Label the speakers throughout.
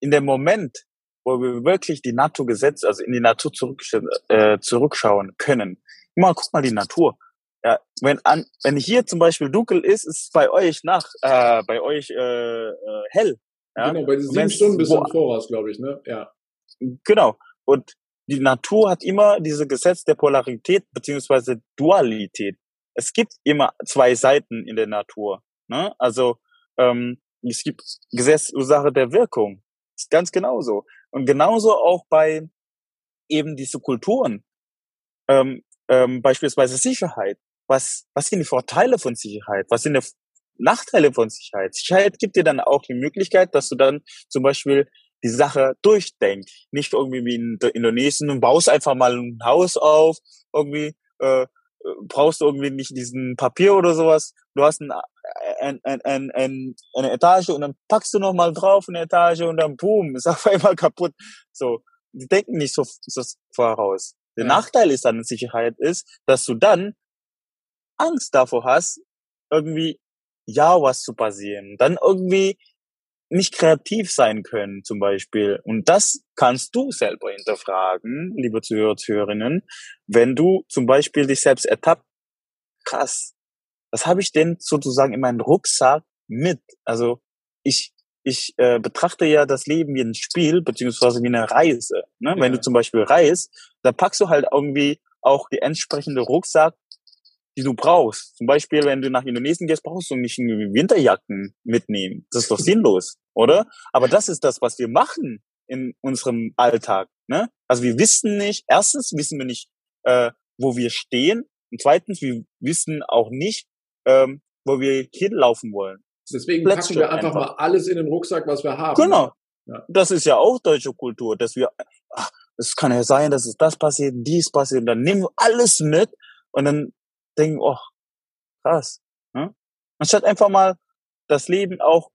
Speaker 1: in dem Moment, wo wir wirklich die Naturgesetze, also in die Natur zurück, äh, zurückschauen können. Mal, guck mal die Natur. Ja, wenn an, wenn hier zum Beispiel dunkel ist, ist es bei euch nach, äh, bei euch äh, äh, hell.
Speaker 2: Ja? Genau, bei diesen sieben Stunden bis im Voraus, glaube ich, ne? Ja.
Speaker 1: Genau. Und die Natur hat immer diese Gesetz der Polarität beziehungsweise Dualität. Es gibt immer zwei Seiten in der Natur. Ne? Also ähm, es gibt Gesetz Ursache der Wirkung. Ist ganz genauso. Und genauso auch bei eben diese Kulturen. Ähm, ähm, beispielsweise Sicherheit. Was, was sind die Vorteile von Sicherheit? Was sind die Nachteile von Sicherheit? Sicherheit gibt dir dann auch die Möglichkeit, dass du dann zum Beispiel die Sache durchdenkst. Nicht irgendwie wie in Indonesien und baust einfach mal ein Haus auf, irgendwie äh, brauchst du irgendwie nicht diesen Papier oder sowas. Du hast ein, ein, ein, ein, ein, eine Etage und dann packst du noch mal drauf eine Etage und dann boom, ist auf einmal kaputt. So, die denken nicht so, so voraus. Der ja. Nachteil ist dann Sicherheit ist, dass du dann Angst davor hast, irgendwie ja was zu passieren. Dann irgendwie nicht kreativ sein können, zum Beispiel. Und das kannst du selber hinterfragen, liebe Zuhörer, Zuhörerinnen, wenn du zum Beispiel dich selbst ertappt, krass, was habe ich denn sozusagen in meinem Rucksack mit? Also ich, ich äh, betrachte ja das Leben wie ein Spiel, beziehungsweise wie eine Reise. Ne? Ja. Wenn du zum Beispiel reist, dann packst du halt irgendwie auch die entsprechende Rucksack die du brauchst. Zum Beispiel, wenn du nach Indonesien gehst, brauchst du nicht Winterjacken mitnehmen. Das ist doch sinnlos, oder? Aber das ist das, was wir machen in unserem Alltag. Ne? Also wir wissen nicht, erstens wissen wir nicht, äh, wo wir stehen. Und zweitens, wir wissen auch nicht, ähm, wo wir hinlaufen wollen.
Speaker 2: Deswegen Plötzlich packen wir einfach, einfach, mal alles in den Rucksack, was wir haben.
Speaker 1: Genau. Ja. Das ist ja auch deutsche Kultur, dass wir, ach, es kann ja sein, dass es das passiert, dies passiert, und dann nehmen wir alles mit und dann denken, oh, krass. Ne? Anstatt einfach mal das Leben auch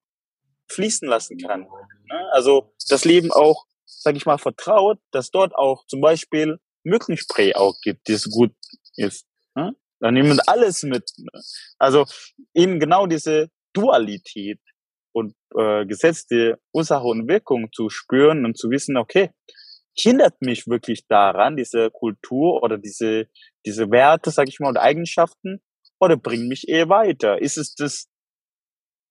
Speaker 1: fließen lassen kann. Ne? Also das Leben auch, sag ich mal, vertraut, dass dort auch zum Beispiel Mückenspray auch gibt, das gut ist. Ne? Dann nehmen alles mit. Ne? Also eben genau diese Dualität und äh, gesetzte Ursache und Wirkung zu spüren und zu wissen, okay, hindert mich wirklich daran, diese Kultur oder diese, diese Werte, sag ich mal, und Eigenschaften, oder bringt mich eher weiter? Ist es das,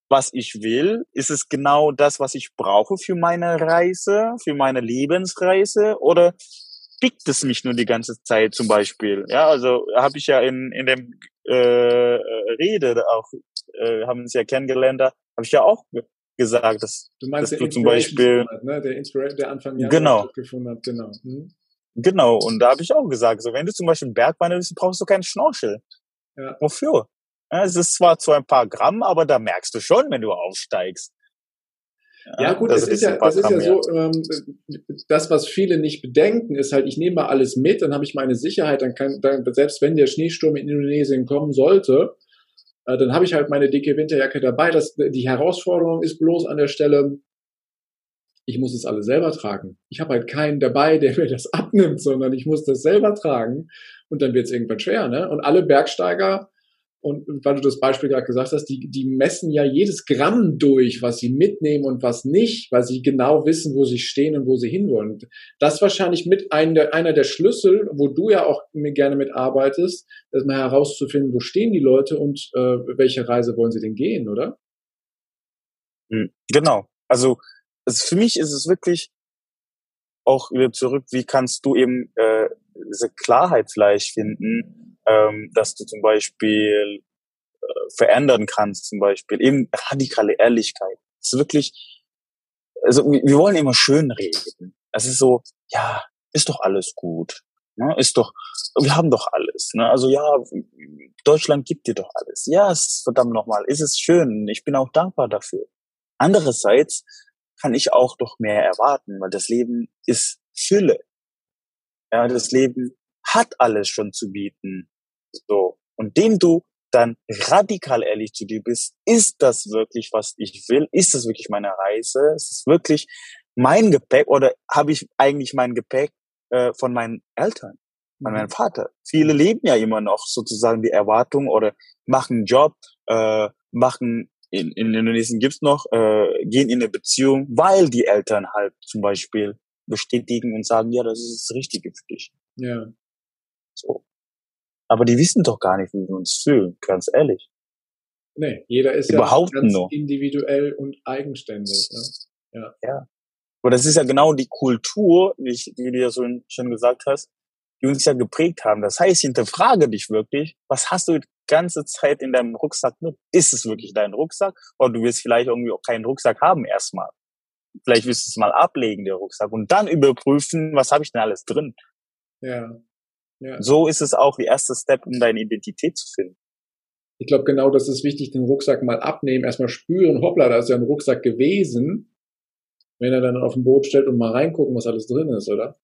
Speaker 1: was ich will? Ist es genau das, was ich brauche für meine Reise, für meine Lebensreise? Oder pickt es mich nur die ganze Zeit zum Beispiel? Ja, also habe ich ja in, in dem äh, Rede auch, äh, haben Sie ja kennengelernt, habe ich ja auch gesagt, dass,
Speaker 2: du, meinst
Speaker 1: dass du zum Beispiel
Speaker 2: ne? der Inspiration, der Anfang
Speaker 1: Januar genau.
Speaker 2: stattgefunden hat, genau. Hm?
Speaker 1: Genau, und da habe ich auch gesagt, so wenn du zum Beispiel Bergwander bist, brauchst du keinen Schnorchel. Ja. Wofür? Ja, es ist zwar zu ein paar Gramm, aber da merkst du schon, wenn du aufsteigst.
Speaker 2: Ja, gut, das ist ja, das ist ja so, ähm, das, was viele nicht bedenken, ist halt, ich nehme mal alles mit, dann habe ich meine Sicherheit, dann kann, dann, selbst wenn der Schneesturm in Indonesien kommen sollte, äh, dann habe ich halt meine dicke Winterjacke dabei. Das, die Herausforderung ist bloß an der Stelle, ich muss es alles selber tragen. Ich habe halt keinen dabei, der mir das abnimmt, sondern ich muss das selber tragen und dann wird es irgendwann schwer. Ne? Und alle Bergsteiger und weil du das Beispiel gerade gesagt hast, die, die messen ja jedes Gramm durch, was sie mitnehmen und was nicht, weil sie genau wissen, wo sie stehen und wo sie hinwollen. Das ist wahrscheinlich mit einer der, einer der Schlüssel, wo du ja auch gerne mitarbeitest, das mal herauszufinden, wo stehen die Leute und äh, welche Reise wollen sie denn gehen, oder?
Speaker 1: Hm, genau. Also, also für mich ist es wirklich auch wieder zurück, wie kannst du eben äh, diese Klarheit vielleicht finden, ähm, dass du zum Beispiel äh, verändern kannst, zum Beispiel eben radikale Ehrlichkeit. Es ist wirklich, also wir wollen immer schön reden. Es ist so, ja, ist doch alles gut. Ne? Ist doch, wir haben doch alles. Ne? Also ja, Deutschland gibt dir doch alles. Ja, es, verdammt nochmal, ist es schön. Ich bin auch dankbar dafür. Andererseits kann ich auch doch mehr erwarten, weil das Leben ist Fülle. Ja, das Leben hat alles schon zu bieten. So. Und dem du dann radikal ehrlich zu dir bist, ist das wirklich, was ich will? Ist das wirklich meine Reise? Ist es wirklich mein Gepäck oder habe ich eigentlich mein Gepäck äh, von meinen Eltern, von meinem mhm. Vater? Viele leben ja immer noch sozusagen die Erwartung oder machen einen Job, äh, machen in, in Indonesien gibt's noch, äh, gehen in eine Beziehung, weil die Eltern halt zum Beispiel bestätigen und sagen, ja, das ist das Richtige für dich.
Speaker 2: Ja.
Speaker 1: So. Aber die wissen doch gar nicht, wie wir uns fühlen, ganz ehrlich.
Speaker 2: Nee, jeder ist
Speaker 1: Überhaupt
Speaker 2: ja ganz
Speaker 1: nur.
Speaker 2: individuell und eigenständig. Ne? Ja.
Speaker 1: Ja. Aber das ist ja genau die Kultur, wie, ich, wie du ja so schon gesagt hast, die uns ja geprägt haben. Das heißt, hinterfrage dich wirklich, was hast du die ganze Zeit in deinem Rucksack mit? Ist es wirklich dein Rucksack? Oder du willst vielleicht irgendwie auch keinen Rucksack haben erstmal. Vielleicht willst du es mal ablegen, der Rucksack, und dann überprüfen, was habe ich denn alles drin?
Speaker 2: Ja. Ja.
Speaker 1: So ist es auch die erste Step, um deine Identität zu finden.
Speaker 2: Ich glaube, genau das ist wichtig, den Rucksack mal abnehmen, erstmal spüren, hoppla, da ist ja ein Rucksack gewesen. Wenn er dann auf dem Boot stellt und mal reingucken, was alles drin ist, oder?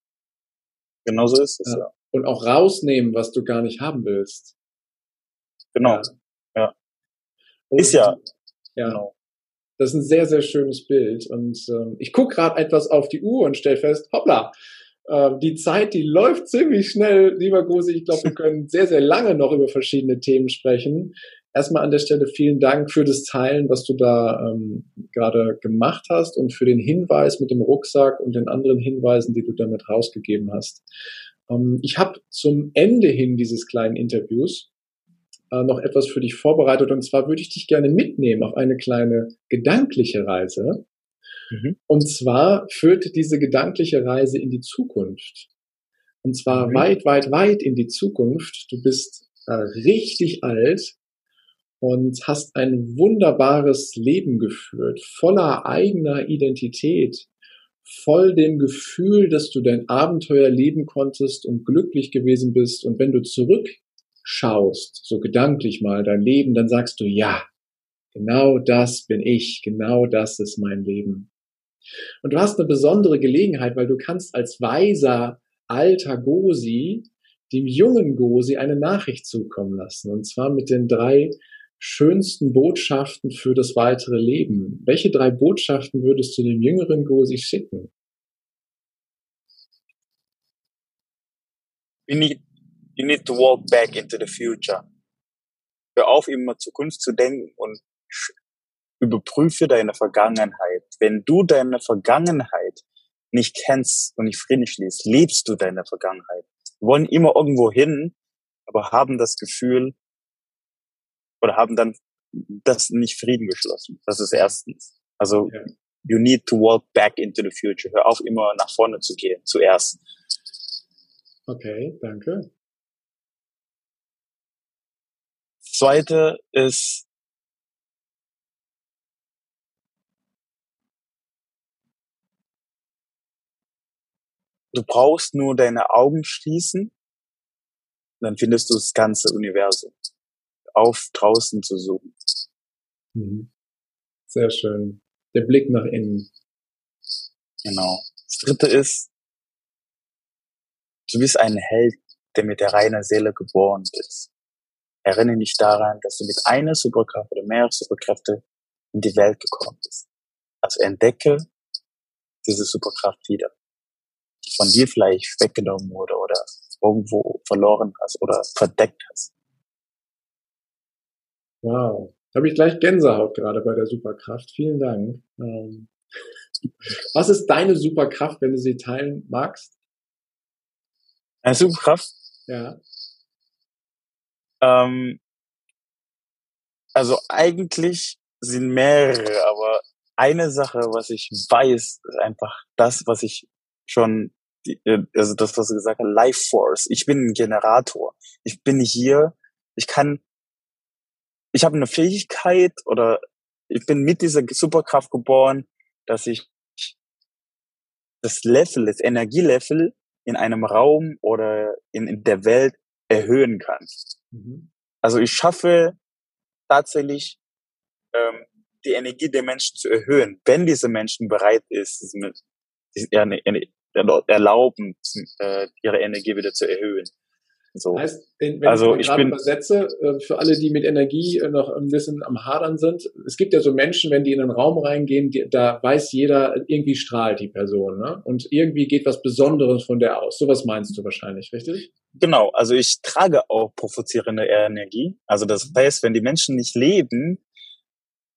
Speaker 1: Genau so ist es, ja.
Speaker 2: ja. Und auch rausnehmen, was du gar nicht haben willst.
Speaker 1: Genau. Ja.
Speaker 2: Und,
Speaker 1: ist ja.
Speaker 2: Ja. Genau. Das ist ein sehr, sehr schönes Bild. Und ähm, ich gucke gerade etwas auf die Uhr und stell fest, hoppla, die Zeit, die läuft ziemlich schnell, lieber Grusi. Ich glaube, wir können sehr, sehr lange noch über verschiedene Themen sprechen. Erstmal an der Stelle vielen Dank für das Teilen, was du da ähm, gerade gemacht hast und für den Hinweis mit dem Rucksack und den anderen Hinweisen, die du damit rausgegeben hast. Ähm, ich habe zum Ende hin dieses kleinen Interviews äh, noch etwas für dich vorbereitet und zwar würde ich dich gerne mitnehmen auf eine kleine gedankliche Reise. Mhm. Und zwar führt diese gedankliche Reise in die Zukunft. Und zwar mhm. weit, weit, weit in die Zukunft. Du bist äh, richtig alt und hast ein wunderbares Leben geführt, voller eigener Identität, voll dem Gefühl, dass du dein Abenteuer leben konntest und glücklich gewesen bist. Und wenn du zurückschaust, so gedanklich mal dein Leben, dann sagst du, ja, genau das bin ich, genau das ist mein Leben. Und du hast eine besondere Gelegenheit, weil du kannst als weiser alter Gosi dem jungen Gosi eine Nachricht zukommen lassen. Und zwar mit den drei schönsten Botschaften für das weitere Leben? Welche drei Botschaften würdest du dem jüngeren Gosi schicken?
Speaker 1: You need, you need to walk back into the future. Hör auf, immer Zukunft zu denken und überprüfe deine Vergangenheit. Wenn du deine Vergangenheit nicht kennst und nicht Frieden schließt, lebst du deine Vergangenheit. Wir wollen immer irgendwo hin, aber haben das Gefühl, oder haben dann das nicht Frieden geschlossen. Das ist erstens. Also ja. you need to walk back into the future. Hör auf, immer nach vorne zu gehen, zuerst.
Speaker 2: Okay, danke.
Speaker 1: Zweite ist, du brauchst nur deine Augen schließen, dann findest du das ganze Universum auf, draußen zu suchen.
Speaker 2: Mhm. Sehr schön. Der Blick nach innen.
Speaker 1: Genau. Das dritte ist, du bist ein Held, der mit der reinen Seele geboren ist. Erinnere dich daran, dass du mit einer Superkraft oder mehreren Superkräfte in die Welt gekommen bist. Also entdecke diese Superkraft wieder, von dir vielleicht weggenommen wurde oder irgendwo verloren hast oder verdeckt hast.
Speaker 2: Wow. Habe ich gleich Gänsehaut gerade bei der Superkraft. Vielen Dank. Ähm, was ist deine Superkraft, wenn du sie teilen magst?
Speaker 1: Eine Superkraft?
Speaker 2: Ja.
Speaker 1: Ähm, also eigentlich sind mehrere, aber eine Sache, was ich weiß, ist einfach das, was ich schon, äh, also das, was du gesagt hast, Life Force. Ich bin ein Generator. Ich bin hier, ich kann ich habe eine Fähigkeit oder ich bin mit dieser Superkraft geboren, dass ich das Level, das Energielevel in einem Raum oder in, in der Welt erhöhen kann. Mhm. Also ich schaffe tatsächlich ähm, die Energie der Menschen zu erhöhen, wenn diese Menschen bereit ist, erlauben, äh, ihre Energie wieder zu erhöhen. So.
Speaker 2: Heißt, wenn, also ich, ich bin übersetze, äh, für alle, die mit Energie äh, noch ein bisschen am Hadern sind, es gibt ja so Menschen, wenn die in einen Raum reingehen, die, da weiß jeder, irgendwie strahlt die Person, ne? Und irgendwie geht was Besonderes von der aus. Sowas meinst du wahrscheinlich, richtig?
Speaker 1: Genau, also ich trage auch provozierende Energie. Also das heißt, wenn die Menschen nicht leben,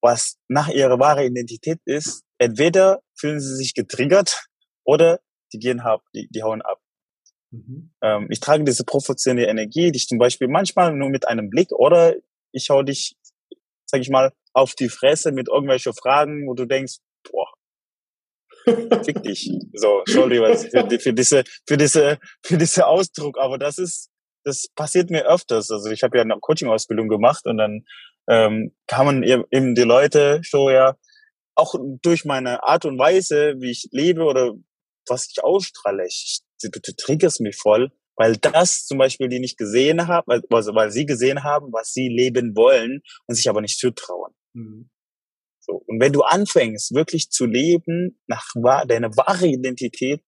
Speaker 1: was nach ihrer wahren Identität ist, entweder fühlen sie sich getriggert oder die gehen ab, die, die hauen ab. Mhm. Ähm, ich trage diese provozierende Energie, dich zum Beispiel manchmal nur mit einem Blick oder ich hau dich, sag ich mal, auf die Fresse mit irgendwelchen Fragen, wo du denkst, boah, fick dich. So, Entschuldigung für, für diese, für diese, für diese Ausdruck, aber das ist, das passiert mir öfters. Also ich habe ja eine Coaching-Ausbildung gemacht und dann ähm, kamen eben die Leute so ja auch durch meine Art und Weise, wie ich lebe oder was ich ausstrahle. Ich, du, du triggerst mich voll, weil das zum Beispiel die nicht gesehen haben, also weil sie gesehen haben, was sie leben wollen und sich aber nicht zutrauen. Mhm. So. Und wenn du anfängst, wirklich zu leben nach deiner wahre Identität,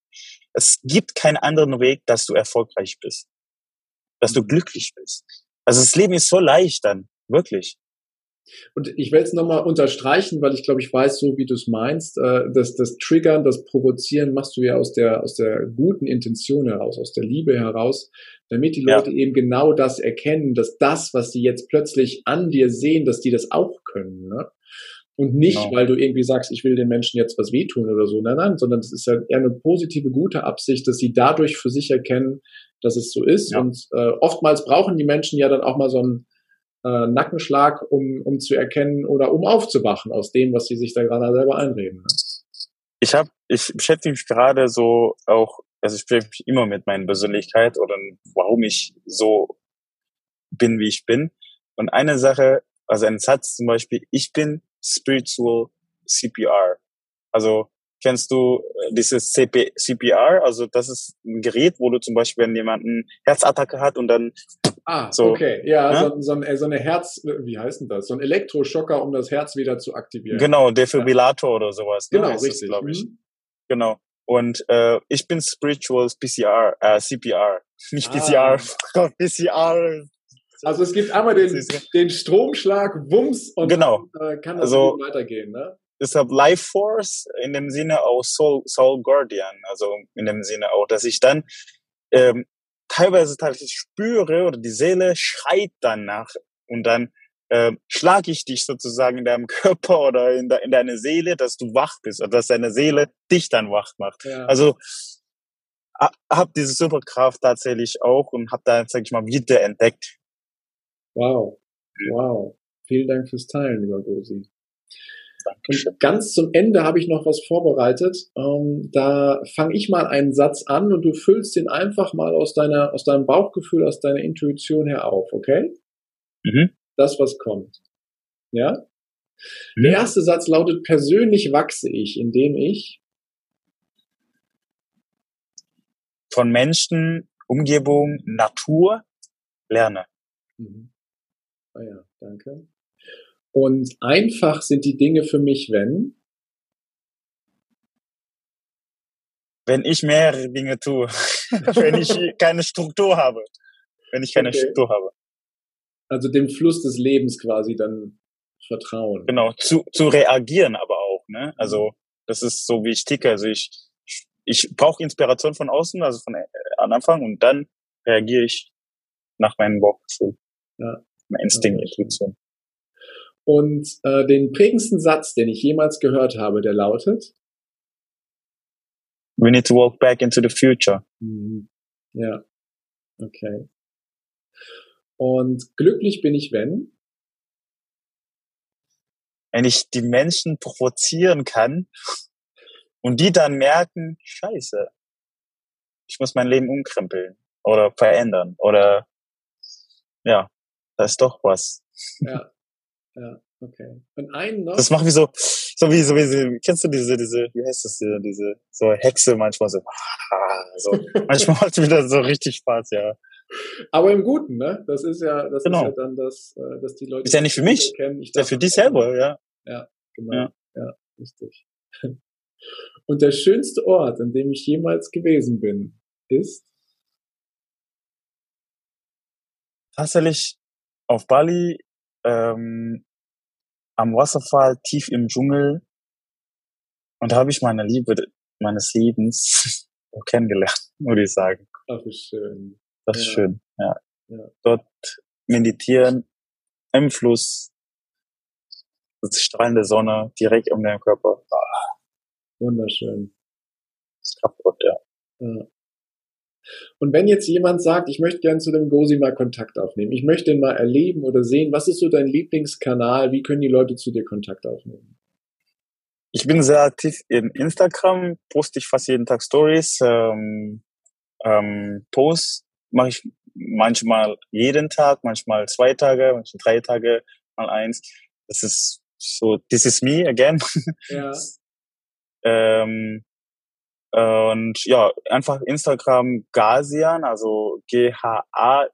Speaker 1: es gibt keinen anderen Weg, dass du erfolgreich bist, dass du mhm. glücklich bist. Also das Leben ist so leicht dann, wirklich.
Speaker 2: Und ich will es nochmal unterstreichen, weil ich glaube, ich weiß so, wie du es meinst. Äh, das, das Triggern, das Provozieren machst du ja aus der, aus der guten Intention heraus, aus der Liebe heraus, damit die Leute ja. eben genau das erkennen, dass das, was sie jetzt plötzlich an dir sehen, dass die das auch können. Ne? Und nicht, genau. weil du irgendwie sagst, ich will den Menschen jetzt was wehtun oder so. Nein, nein, sondern es ist ja eher eine positive, gute Absicht, dass sie dadurch für sich erkennen, dass es so ist. Ja. Und äh, oftmals brauchen die Menschen ja dann auch mal so einen äh, Nackenschlag, um, um zu erkennen oder um aufzuwachen aus dem, was sie sich da gerade selber einreden. Ne?
Speaker 1: Ich habe, ich beschäftige mich gerade so auch, also ich beschäftige mich immer mit meiner Persönlichkeit oder warum ich so bin, wie ich bin. Und eine Sache, also ein Satz zum Beispiel, ich bin spiritual CPR. Also kennst du äh, dieses CP, CPR? Also das ist ein Gerät, wo du zum Beispiel, wenn jemand eine Herzattacke hat und dann
Speaker 2: Ah, so, okay. Ja, ne? so, so, ein, so eine Herz, wie heißt denn das? So ein Elektroschocker, um das Herz wieder zu aktivieren.
Speaker 1: Genau, Defibrillator ja. oder sowas.
Speaker 2: Ne? Genau, richtig.
Speaker 1: glaube ich. Mhm. Genau. Und äh, ich bin Spiritual PCR, äh, CPR. Nicht ah. PCR, PCR.
Speaker 2: Also es gibt einmal den, den Stromschlag, Wumms und
Speaker 1: genau.
Speaker 2: dann, äh, kann das also, weitergehen, ne?
Speaker 1: Deshalb Life Force in dem Sinne auch Soul, Soul Guardian, also in dem Sinne auch, dass ich dann ähm, teilweise tatsächlich spüre oder die Seele schreit danach und dann äh, schlage ich dich sozusagen in deinem Körper oder in, de in deine Seele, dass du wach bist oder dass deine Seele dich dann wach macht. Ja. Also habe diese Superkraft tatsächlich auch und habe da, sag ich mal, wieder entdeckt.
Speaker 2: Wow, wow. Vielen Dank fürs Teilen, lieber Gosi. Und ganz zum Ende habe ich noch was vorbereitet. Ähm, da fange ich mal einen Satz an und du füllst den einfach mal aus deiner, aus deinem Bauchgefühl, aus deiner Intuition her auf, okay? Mhm. Das, was kommt. Ja? Mhm. Der erste Satz lautet, persönlich wachse ich, indem ich
Speaker 1: von Menschen, Umgebung, Natur lerne. Mhm.
Speaker 2: Ah ja, danke. Und einfach sind die Dinge für mich, wenn?
Speaker 1: Wenn ich mehrere Dinge tue. wenn ich keine Struktur habe. Wenn ich keine okay. Struktur habe.
Speaker 2: Also dem Fluss des Lebens quasi dann vertrauen.
Speaker 1: Genau, zu, zu reagieren aber auch, ne? Also, das ist so, wie ich ticke. Also ich, ich brauche Inspiration von außen, also von äh, Anfang und dann reagiere ich nach meinem Bauchgefühl. Ja. Mein Instinkt, Intuition.
Speaker 2: Und äh, den prägendsten Satz, den ich jemals gehört habe, der lautet
Speaker 1: We need to walk back into the future.
Speaker 2: Mhm. Ja, okay. Und glücklich bin ich, wenn?
Speaker 1: Wenn ich die Menschen provozieren kann und die dann merken, scheiße, ich muss mein Leben umkrempeln oder verändern oder ja, da ist doch was.
Speaker 2: Ja, ja, okay. Und einen noch.
Speaker 1: Das macht wie so, so wie, so wie, kennst du diese, diese, wie heißt das, diese, diese, so Hexe manchmal so, so. manchmal macht es wieder so richtig Spaß, ja.
Speaker 2: Aber im Guten, ne? Das ist ja, das genau. ist ja dann das, äh, dass die Leute.
Speaker 1: Ist ja nicht für mich. Erkennen, ist ja für dich selber, ja.
Speaker 2: Ja, genau. Ja, ja richtig. Und der schönste Ort, an dem ich jemals gewesen bin, ist?
Speaker 1: Tatsächlich auf Bali ähm, am Wasserfall tief im Dschungel und da habe ich meine Liebe meines Lebens kennengelernt, würde ich sagen.
Speaker 2: Ach, wie schön.
Speaker 1: Das ist ja. schön, ja. ja. Dort meditieren im Fluss Das strahlende Sonne direkt um deinen Körper.
Speaker 2: Ah. Wunderschön.
Speaker 1: Das ist kaputt, ja. ja.
Speaker 2: Und wenn jetzt jemand sagt, ich möchte gern zu dem Gosi mal Kontakt aufnehmen, ich möchte ihn mal erleben oder sehen, was ist so dein Lieblingskanal? Wie können die Leute zu dir Kontakt aufnehmen?
Speaker 1: Ich bin sehr aktiv in Instagram, poste ich fast jeden Tag Stories, ähm, ähm, Posts mache ich manchmal jeden Tag, manchmal zwei Tage, manchmal drei Tage, mal eins. Das ist so, this is me again. Ja. ähm, und ja, einfach Instagram Gazian, also G-H-A-Z-I-A-N.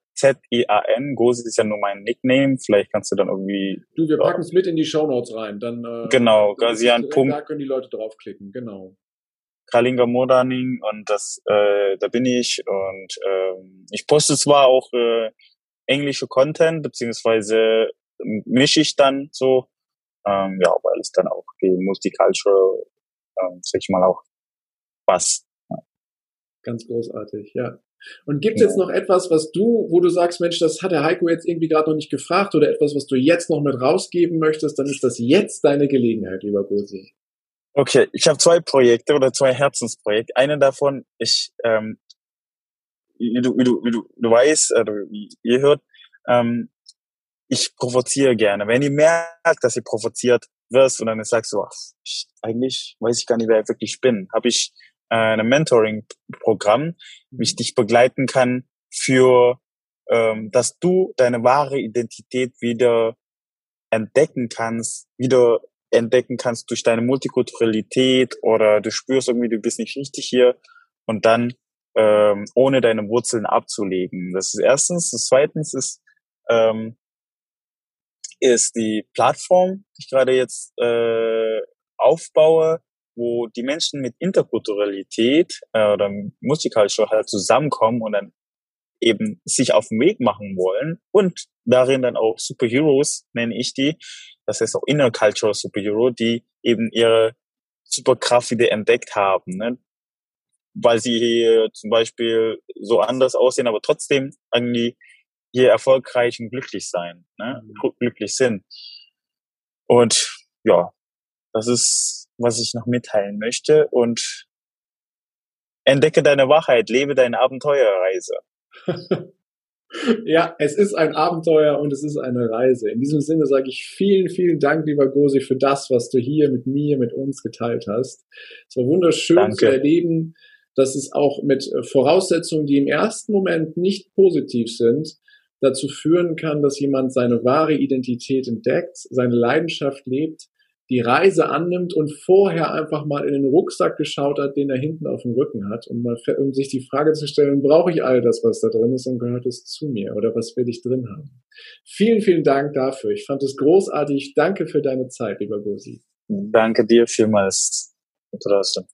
Speaker 1: Gosi ist ja nur mein Nickname. Vielleicht kannst du dann irgendwie.
Speaker 2: Du, wir packen es mit in die Show Notes rein. Dann, äh,
Speaker 1: genau, Gazian.
Speaker 2: Da können die Leute draufklicken, genau.
Speaker 1: Kalinga Modaning und das, äh, da bin ich und ähm, ich poste zwar auch äh, englische Content, beziehungsweise mische ich dann so, ähm, ja, weil es dann auch die Multicultural, ähm, sag ich mal, auch Ja.
Speaker 2: Ganz großartig, ja. Und gibt es jetzt noch etwas, was du, wo du sagst, Mensch, das hat der Heiko jetzt irgendwie gerade noch nicht gefragt oder etwas, was du jetzt noch mit rausgeben möchtest, dann ist das jetzt deine Gelegenheit, lieber Gosi.
Speaker 1: Okay, ich habe zwei Projekte oder zwei Herzensprojekte. Eine davon, ich, ähm, wie du, wie du, wie du, du weißt, oder wie ihr hört, ähm, ich provoziere gerne. Wenn ihr merkt, dass ihr provoziert wirst und dann sagst du, ach, ich, eigentlich weiß ich gar nicht, wer ich wirklich bin, habe ich äh, ein Mentoring-Programm, mich dich begleiten kann für, ähm, dass du deine wahre Identität wieder entdecken kannst, wieder entdecken kannst durch deine Multikulturalität oder du spürst irgendwie, du bist nicht richtig hier und dann ähm, ohne deine Wurzeln abzulegen. Das ist erstens. Das zweitens ist, ähm, ist die Plattform, die ich gerade jetzt äh, aufbaue, wo die Menschen mit Interkulturalität äh, oder Multicultural halt zusammenkommen und dann eben sich auf den Weg machen wollen und darin dann auch Superheroes, nenne ich die, das heißt auch Intercultural Superhero, die eben ihre Superkraft wieder entdeckt haben, ne? weil sie hier zum Beispiel so anders aussehen, aber trotzdem irgendwie hier erfolgreich und glücklich sein, ne? Mhm. glücklich sind. Und ja, das ist, was ich noch mitteilen möchte. Und entdecke deine Wahrheit, lebe deine Abenteuerreise.
Speaker 2: ja, es ist ein Abenteuer und es ist eine Reise. In diesem Sinne sage ich vielen, vielen Dank, lieber Gosi, für das, was du hier mit mir, mit uns geteilt hast. Es war wunderschön Danke. zu erleben, dass es auch mit Voraussetzungen, die im ersten Moment nicht positiv sind, dazu führen kann, dass jemand seine wahre Identität entdeckt, seine Leidenschaft lebt die Reise annimmt und vorher einfach mal in den Rucksack geschaut hat, den er hinten auf dem Rücken hat, um, mal, um sich die Frage zu stellen, brauche ich all das, was da drin ist und gehört es zu mir oder was will ich drin haben? Vielen, vielen Dank dafür. Ich fand es großartig. Danke für deine Zeit, lieber Gosi.
Speaker 1: Danke dir vielmals, Interesse.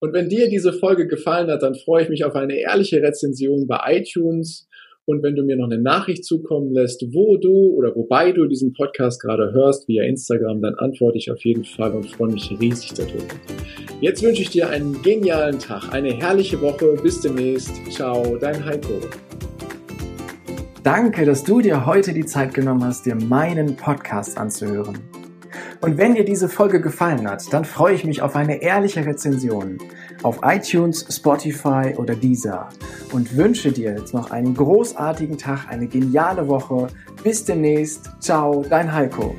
Speaker 2: Und wenn dir diese Folge gefallen hat, dann freue ich mich auf eine ehrliche Rezension bei iTunes und wenn du mir noch eine Nachricht zukommen lässt, wo du oder wobei du diesen Podcast gerade hörst, via Instagram, dann antworte ich auf jeden Fall und freue mich riesig darüber. Jetzt wünsche ich dir einen genialen Tag, eine herrliche Woche. Bis demnächst. Ciao, dein Heiko. Danke, dass du dir heute die Zeit genommen hast, dir meinen Podcast anzuhören. Und wenn dir diese Folge gefallen hat, dann freue ich mich auf eine ehrliche Rezension auf iTunes, Spotify oder Deezer und wünsche dir jetzt noch einen großartigen Tag, eine geniale Woche. Bis demnächst. Ciao, dein Heiko.